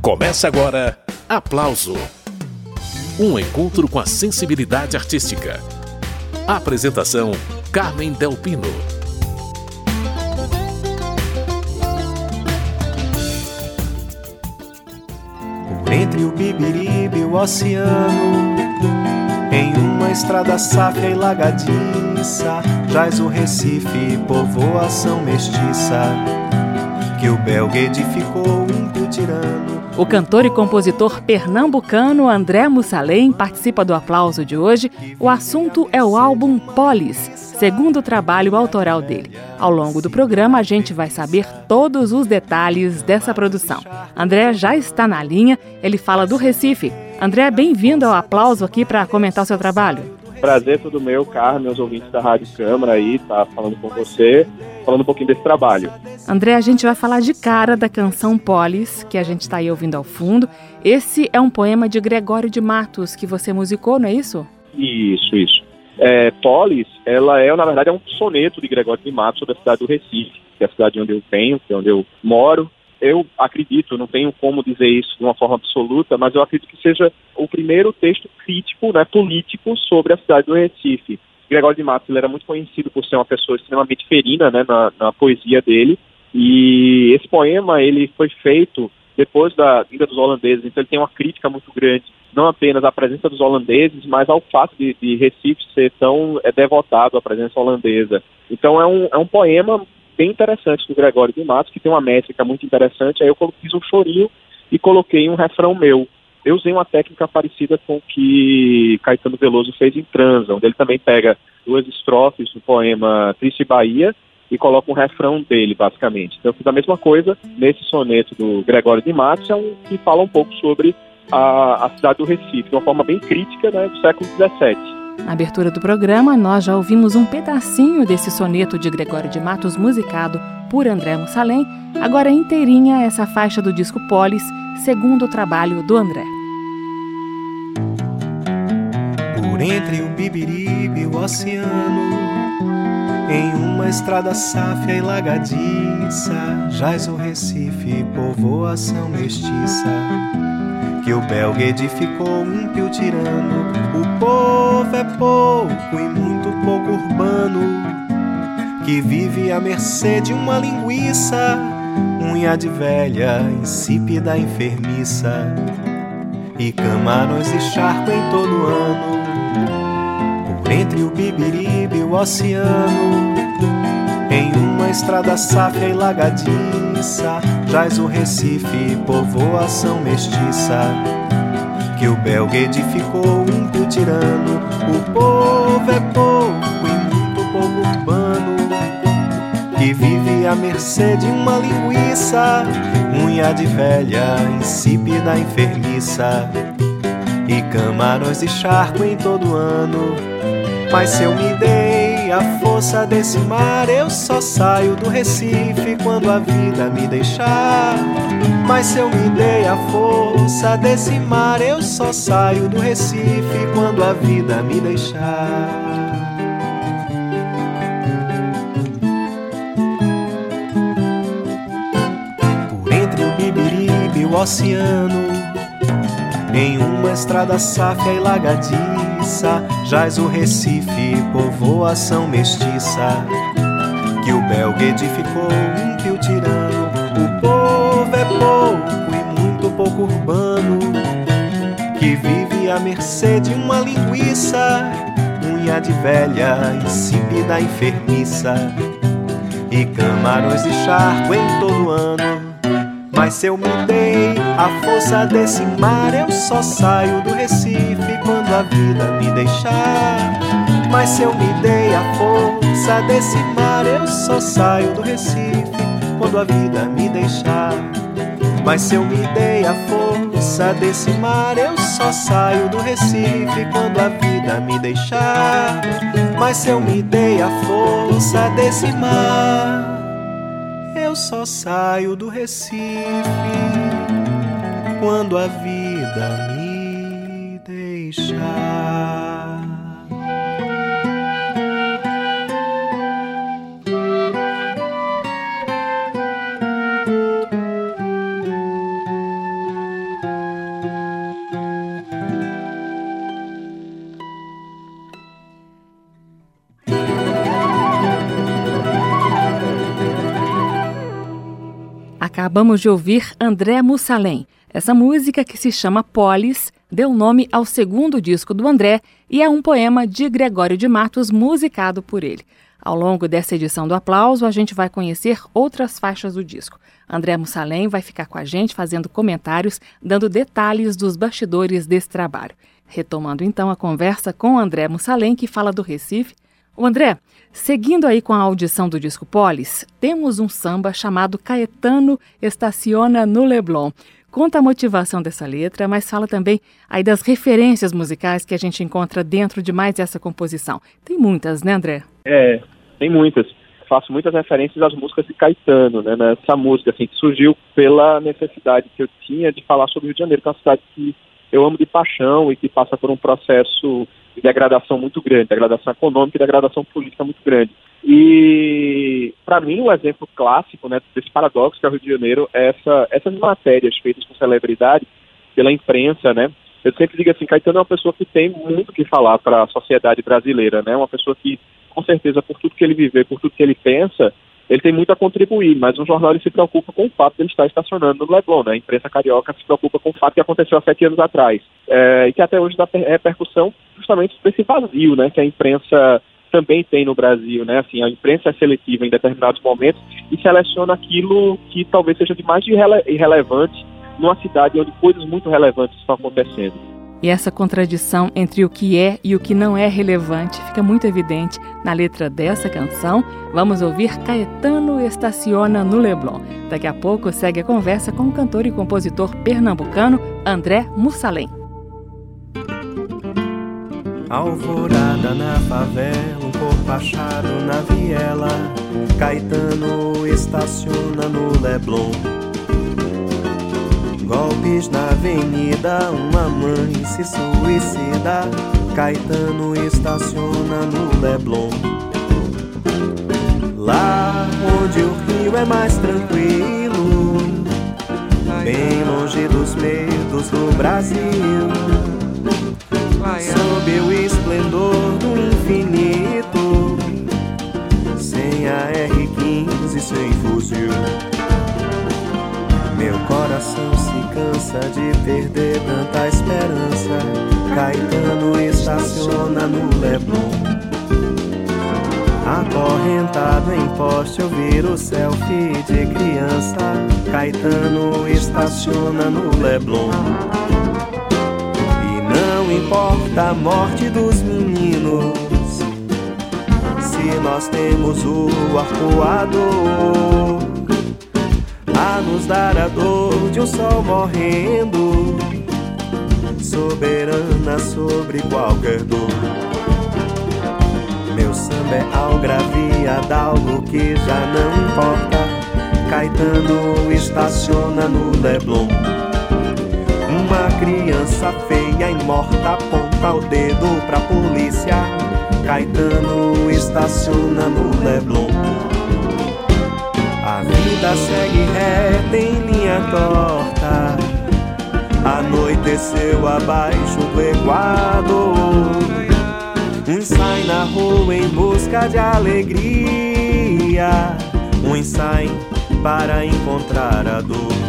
Começa agora Aplauso um encontro com a sensibilidade artística. Apresentação: Carmen Delpino. Entre o Bibiribe e o oceano, em uma estrada safra e lagadiça, traz o Recife, povoação mestiça, que o belga edificou, o cantor e compositor pernambucano André Mussalem participa do aplauso de hoje. O assunto é o álbum Polis, segundo trabalho autoral dele. Ao longo do programa, a gente vai saber todos os detalhes dessa produção. André já está na linha, ele fala do Recife. André, bem-vindo ao aplauso aqui para comentar o seu trabalho. Prazer todo meu, Carlos, meus ouvintes da Rádio Câmara aí, tá falando com você, falando um pouquinho desse trabalho. André, a gente vai falar de cara da canção Polis, que a gente está aí ouvindo ao fundo. Esse é um poema de Gregório de Matos que você musicou, não é isso? Isso, isso. É, Polis, ela é, na verdade, é um soneto de Gregório de Matos sobre a cidade do Recife, que é a cidade onde eu venho, que é onde eu moro, eu acredito, não tenho como dizer isso de uma forma absoluta, mas eu acredito que seja o primeiro texto crítico, né, político sobre a cidade do Recife. Gregório de Matos ele era muito conhecido por ser uma pessoa extremamente ferina né, na, na poesia dele, e esse poema ele foi feito depois da vinda dos holandeses, então ele tem uma crítica muito grande, não apenas à presença dos holandeses, mas ao fato de, de Recife ser tão é, devotado à presença holandesa. Então é um, é um poema bem interessante do Gregório de Matos, que tem uma métrica muito interessante. Aí eu fiz um chorinho e coloquei um refrão meu. Eu usei uma técnica parecida com o que Caetano Veloso fez em Transa, onde ele também pega duas estrofes do poema Triste Bahia e coloca um refrão dele, basicamente. Então eu fiz a mesma coisa nesse soneto do Gregório de Matos, é um, que fala um pouco sobre a, a cidade do Recife, de uma forma bem crítica né, do século XVII. Na abertura do programa, nós já ouvimos um pedacinho desse soneto de Gregório de Matos musicado por André Mussalem, agora inteirinha essa faixa do disco Polis, segundo o trabalho do André. Por entre o Bibiribe e o oceano, em uma estrada sáfia e lagadiça, jaz o Recife, povoação mestiça que o belga edificou um ímpio tirano. O povo é pouco e muito pouco urbano, que vive à mercê de uma linguiça, unha de velha, insípida, enfermiça, e camarões e charco em todo ano. Por entre o Bibiribe e o oceano, estrada safra e lagadiça, traz o Recife, povoação mestiça. Que o belga edificou, ímpio tirano. O povo é pouco e muito pouco urbano. Que vive à mercê de uma linguiça, unha de velha, insípida, enfermiça. E camarões e charco em todo ano. Mas se eu me dei a força desse mar, eu só saio do Recife quando a vida me deixar. Mas se eu me dei a força desse mar, eu só saio do Recife quando a vida me deixar. Por entre o Bibiribe e o oceano, em uma estrada sáfia e lagadia mestiça, jaz o Recife, povoação mestiça, que o belga edificou, ímpio tirano. O povo é pouco e muito pouco urbano, que vive à mercê de uma linguiça, unha de velha, insípida, enfermiça, e camarões de charco em todo ano. Mas se eu me dei a força desse mar, eu só saio do Recife quando a vida me deixar. Mas se eu me dei a força desse mar, eu só saio do Recife quando a vida me deixar. Mas se eu me dei a força desse mar, eu só saio do Recife quando a vida me deixar. Mas se eu me dei a força desse mar, eu só saio do Recife quando a vida me Acabamos de ouvir André Mussalem. Essa música, que se chama Polis, deu nome ao segundo disco do André e é um poema de Gregório de Matos musicado por ele. Ao longo dessa edição do Aplauso, a gente vai conhecer outras faixas do disco. André Mussalem vai ficar com a gente fazendo comentários, dando detalhes dos bastidores desse trabalho. Retomando então a conversa com André Mussalem, que fala do Recife. O André, seguindo aí com a audição do disco Polis, temos um samba chamado Caetano Estaciona no Leblon. Conta a motivação dessa letra, mas fala também aí das referências musicais que a gente encontra dentro de mais essa composição. Tem muitas, né, André? É, tem muitas. Faço muitas referências às músicas de Caetano, né? Nessa música, assim, que surgiu pela necessidade que eu tinha de falar sobre o Rio de Janeiro, que é uma cidade que eu amo de paixão e que passa por um processo degradação muito grande, degradação econômica e degradação política muito grande. E, para mim, um exemplo clássico né, desse paradoxo que é o Rio de Janeiro é essa, essas matérias feitas com celebridade pela imprensa, né? Eu sempre digo assim, Caetano é uma pessoa que tem muito que falar para a sociedade brasileira, né? Uma pessoa que, com certeza, por tudo que ele vive, por tudo que ele pensa, ele tem muito a contribuir, mas um jornal ele se preocupa com o fato de ele estar estacionando no Leblon, né? A imprensa carioca se preocupa com o fato que aconteceu há sete anos atrás é, e que até hoje dá repercussão justamente por esse vazio, né? Que a imprensa também tem no Brasil, né? Assim, a imprensa é seletiva em determinados momentos e seleciona aquilo que talvez seja de mais irrelevante numa cidade onde coisas muito relevantes estão acontecendo. E essa contradição entre o que é e o que não é relevante fica muito evidente na letra dessa canção. Vamos ouvir Caetano Estaciona no Leblon. Daqui a pouco segue a conversa com o cantor e compositor pernambucano André Mussalem. Alvorada na favela, um corpo achado na viela. Caetano estaciona no Leblon. Golpes na avenida, uma mãe se suicida. Caetano estaciona no Leblon. Lá onde o rio é mais tranquilo, bem longe dos medos do Brasil sob o esplendor do infinito, sem a R15, sem fuzil. Meu coração se cansa de perder tanta esperança. Caetano estaciona no Leblon. Acorrentado em poste, eu viro selfie de criança. Caetano estaciona no Leblon importa a morte dos meninos. Se nós temos o arcoador a nos dar a dor de um sol morrendo, soberana sobre qualquer dor. Meu samba é algravia de algo que já não importa. Caetano estaciona no Leblon. Uma criança feia e morta aponta o dedo pra polícia. Caetano estaciona no Leblon. A vida segue reta em linha torta. Anoiteceu abaixo do Equador. Um sai na rua em busca de alegria. Um sai para encontrar a dor.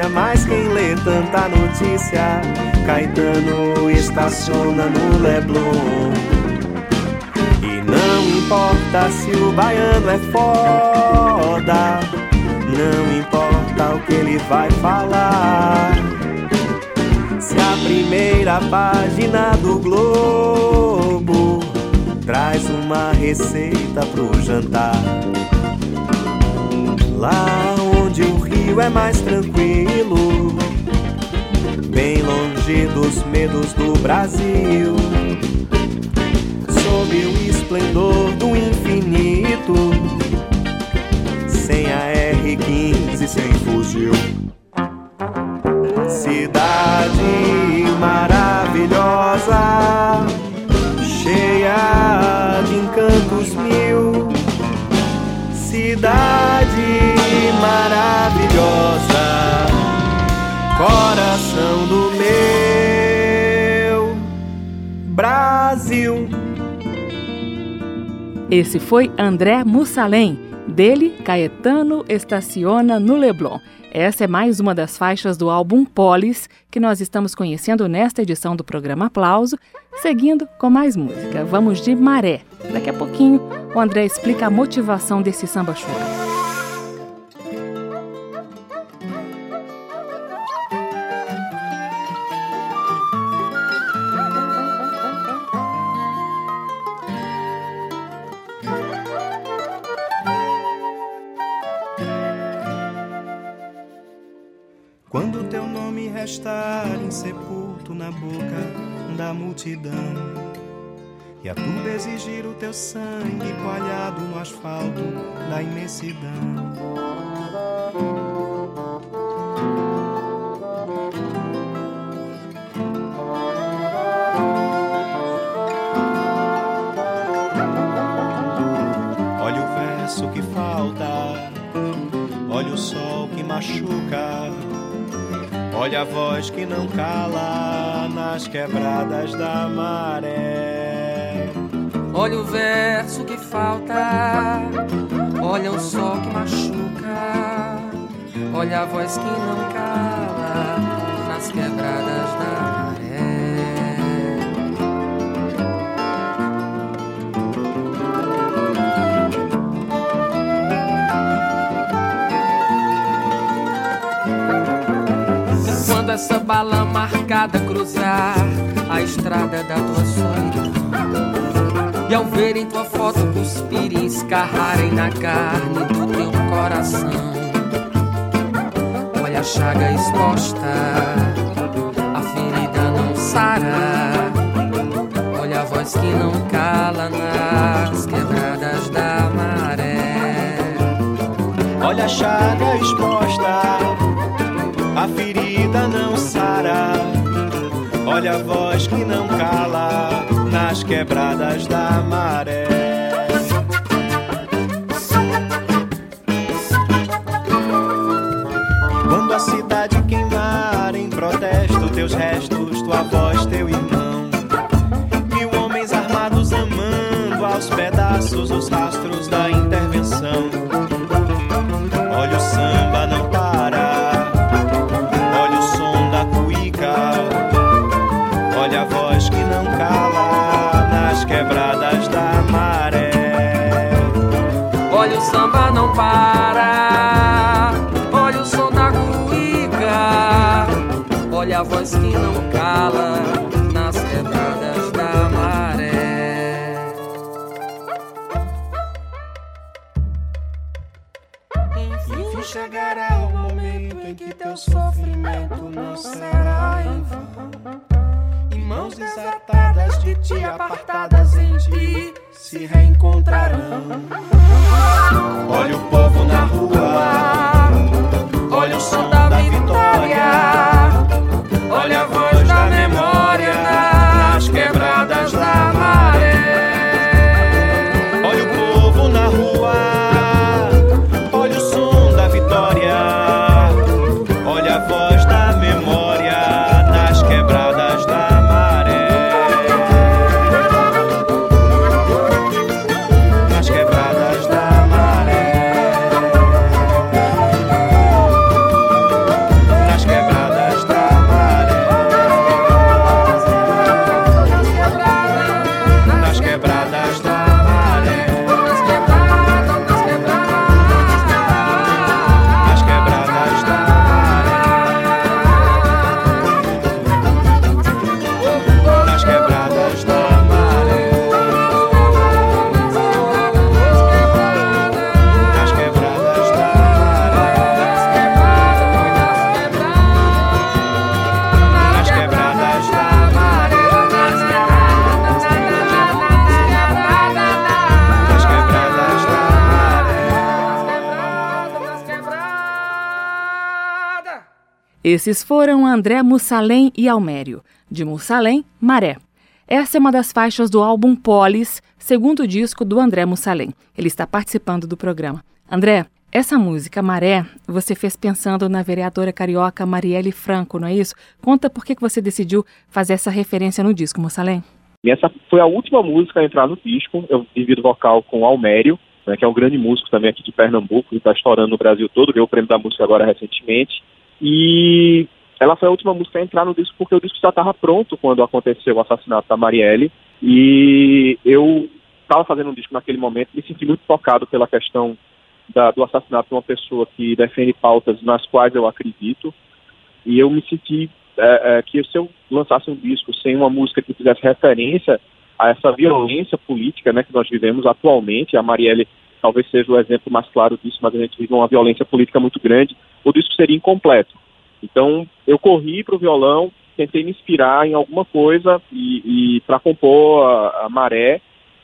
Notícia, mas quem lê tanta notícia, Caetano estaciona no Leblon. E não importa se o baiano é foda, não importa o que ele vai falar. Se a primeira página do Globo traz uma receita pro jantar. Lá é mais tranquilo, bem longe dos medos do Brasil, sob o esplendor do infinito, sem a R15, sem fuzil. Esse foi André Mussalem. Dele, Caetano estaciona no Leblon. Essa é mais uma das faixas do álbum Polis que nós estamos conhecendo nesta edição do programa Aplauso, seguindo com mais música. Vamos de Maré. Daqui a pouquinho o André explica a motivação desse samba choro. Teu sangue coalhado no asfalto da imensidão. Olha o verso que falta, olha o sol que machuca Olha a voz que não cala nas quebradas da maré. Olha o verso que falta, olha o sol que machuca. Olha a voz que não cala nas quebradas da essa bala marcada cruzar a estrada da tua solidão. E ao verem tua foto cuspirem, escarrarem na carne do teu coração. Olha a chaga exposta, a ferida não sara. Olha a voz que não cala nas quebradas da maré. Olha a chaga exposta a ferida não sara. Olha a voz que não cala nas quebradas da maré. Quando a cidade queimar em protesto, teus restos, tua voz, teu irmão. Mil homens armados amando aos pedaços os rastros da voz que não cala nas quebradas da maré. Enfim chegará o momento em que teu sofrimento não será em vão mãos desatadas de ti, apartadas em ti, se reencontrarão. Olha o povo na rua, Esses foram André Mussalem e Almério. De Mussalem, Maré. Essa é uma das faixas do álbum Polis, segundo disco do André Mussalem. Ele está participando do programa. André, essa música, Maré, você fez pensando na vereadora carioca Marielle Franco, não é isso? Conta por que você decidiu fazer essa referência no disco, Mussalem. Essa foi a última música a entrar no disco. Eu divido vocal com Almério, né, que é um grande músico também aqui de Pernambuco, que está estourando no Brasil todo, ganhou o prêmio da música agora recentemente. E ela foi a última música a entrar no disco porque o disco já estava pronto quando aconteceu o assassinato da Marielle. E eu estava fazendo um disco naquele momento, me senti muito tocado pela questão da, do assassinato de uma pessoa que defende pautas nas quais eu acredito. E eu me senti é, é, que se eu lançasse um disco sem uma música que fizesse referência a essa violência política né, que nós vivemos atualmente, a Marielle talvez seja o exemplo mais claro disso, mas a gente vive uma violência política muito grande, o disco seria incompleto. Então, eu corri para o violão, tentei me inspirar em alguma coisa e, e para compor a, a, Maré,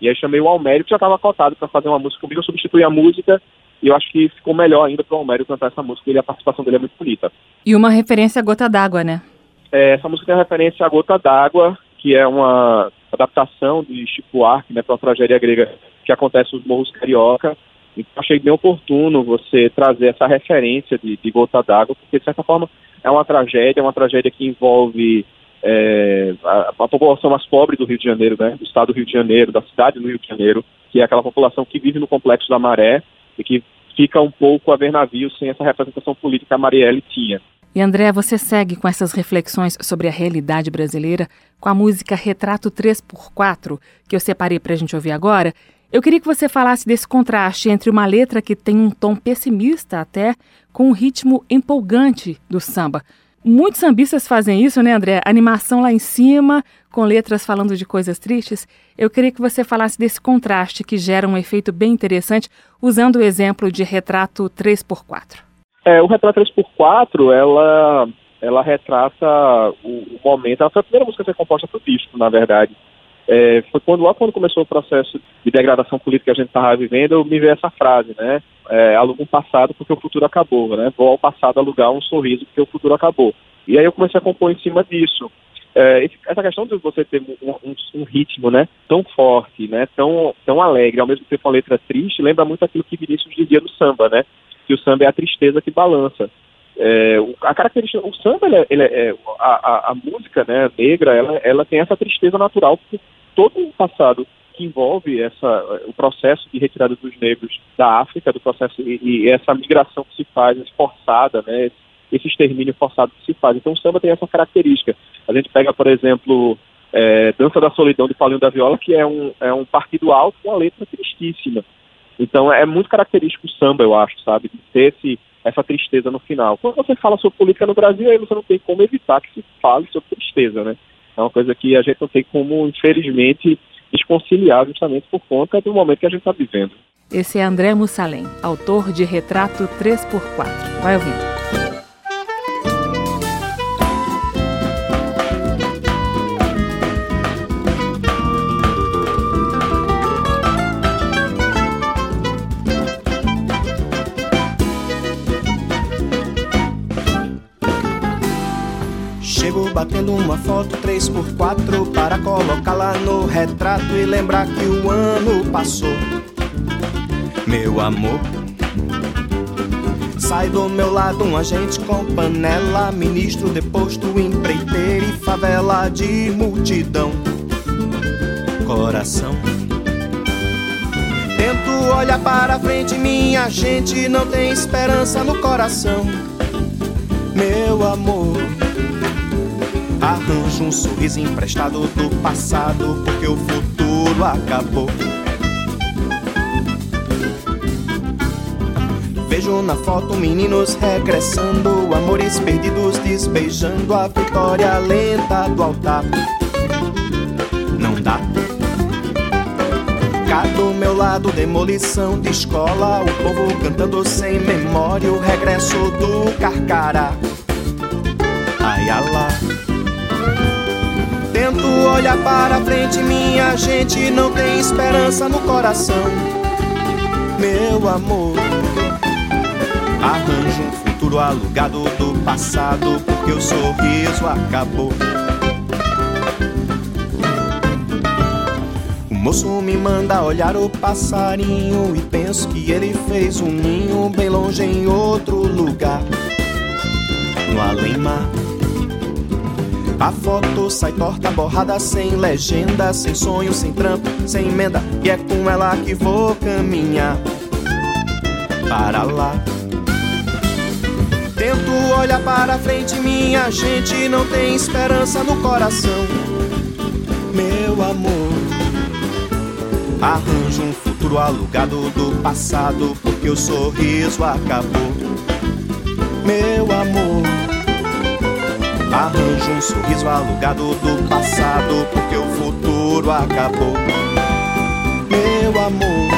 e aí chamei o Almério, que já estava cotado para fazer uma música comigo, eu substituí a música, e eu acho que ficou melhor ainda para o Almério cantar essa música, e a participação dele é muito bonita. E uma referência a Gota d'Água, né? É, essa música tem referência a Gota d'Água, que é uma adaptação de Chico Arque, né, para uma tragédia grega que acontece nos Morros Carioca, então, achei bem oportuno você trazer essa referência de, de gota d'água, porque, de certa forma, é uma tragédia, é uma tragédia que envolve é, a, a, população mais pobre do Rio de Janeiro, né, do estado do Rio de Janeiro, da cidade do Rio de Janeiro, que é aquela população que vive no complexo da Maré e que fica um pouco a ver navios sem essa representação política que a Marielle tinha. E André, você segue com essas reflexões sobre a realidade brasileira com a música Retrato 3x4, que eu separei para a gente ouvir agora, eu queria que você falasse desse contraste entre uma letra que tem um tom pessimista até, com um ritmo empolgante do samba. Muitos sambistas fazem isso, né, André? Animação lá em cima, com letras falando de coisas tristes. Eu queria que você falasse desse contraste que gera um efeito bem interessante, usando o exemplo de retrato 3x4. É, o retrato 3x4, ela, ela retrata o, o momento. Ela foi a primeira música a ser composta para o disco, na verdade. É, foi quando lá quando começou o processo de degradação política que a gente estava vivendo, eu me veio essa frase, né? É, aluga um passado porque o futuro acabou, né? Vou ao passado alugar um sorriso porque o futuro acabou. E aí eu comecei a compor em cima disso. É, essa questão de você ter um, um, um, ritmo né, tão forte, né, tão, tão alegre, ao mesmo tempo uma letra triste, lembra muito aquilo que Vinícius dizia do samba, né? Que o samba é a tristeza que balança. É, a característica, o samba, ele, é, ele é, a, a, a, música né, negra, ela, ela tem essa tristeza natural, porque todo o passado que envolve essa, o processo de retirada dos negros da África, do processo e, e essa migração que se faz forçada, né, esse extermínio forçado que se faz. Então o samba tem essa característica. A gente pega, por exemplo, é, Dança da Solidão de Paulinho da Viola, que é um, é um partido alto com uma letra tristíssima. Então é muito característico o samba, eu acho, sabe, de ter esse, essa tristeza no final. Quando você fala sobre política no Brasil, aí você não tem como evitar que se fale sobre tristeza, né? É uma coisa que a gente não tem como, infelizmente, desconciliar justamente por conta do momento que a gente está vivendo. Esse é André Mussalem, autor de Retrato 3x4. Vai ouvindo. Foto 3x4 para colocá-la no retrato e lembrar que o ano passou. Meu amor, sai do meu lado um agente com panela, ministro deposto, empreiteiro e favela de multidão. Coração. Tento olhar para frente, minha gente não tem esperança no coração. Meu amor Arranjo um sorriso emprestado do passado, porque o futuro acabou. Vejo na foto meninos regressando, amores perdidos desbeijando a vitória lenta do altar. Não dá. Cá do meu lado, demolição de escola, o povo cantando sem memória o regresso do Carcará. Ai, alá. Tento olhar para frente, minha gente não tem esperança no coração. Meu amor, arranjo um futuro futuro alugado do passado, porque o sorriso acabou. O moço me manda olhar o passarinho e penso que ele fez um ninho bem longe em outro lugar, no além-mar. A foto sai torta, borrada, sem legenda, sem sonho, sem trampo, sem emenda. E é com ela que vou caminhar para lá. Tento olhar para frente, minha gente não tem esperança no coração. Meu amor, arranjo um futuro alugado do passado, porque o sorriso acabou. Meu amor. Arranjo um sorriso alugado do passado, porque o futuro acabou. Meu amor.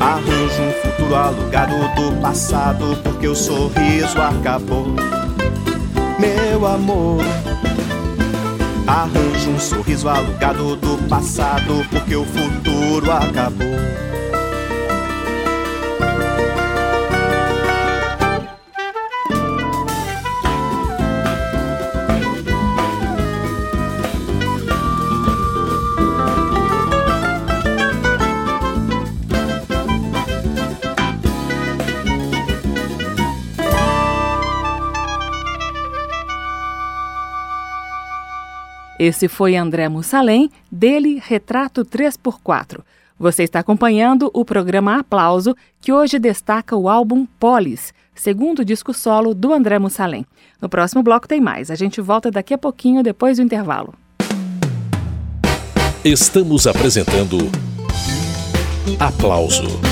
Arranjo um futuro alugado do passado, porque o sorriso acabou. Meu amor. Arranjo um sorriso alugado do passado, porque o futuro acabou. Esse foi André Mussalem, dele Retrato 3x4. Você está acompanhando o programa Aplauso, que hoje destaca o álbum Polis, segundo disco solo do André Mussalem. No próximo bloco tem mais. A gente volta daqui a pouquinho, depois do intervalo. Estamos apresentando Aplauso.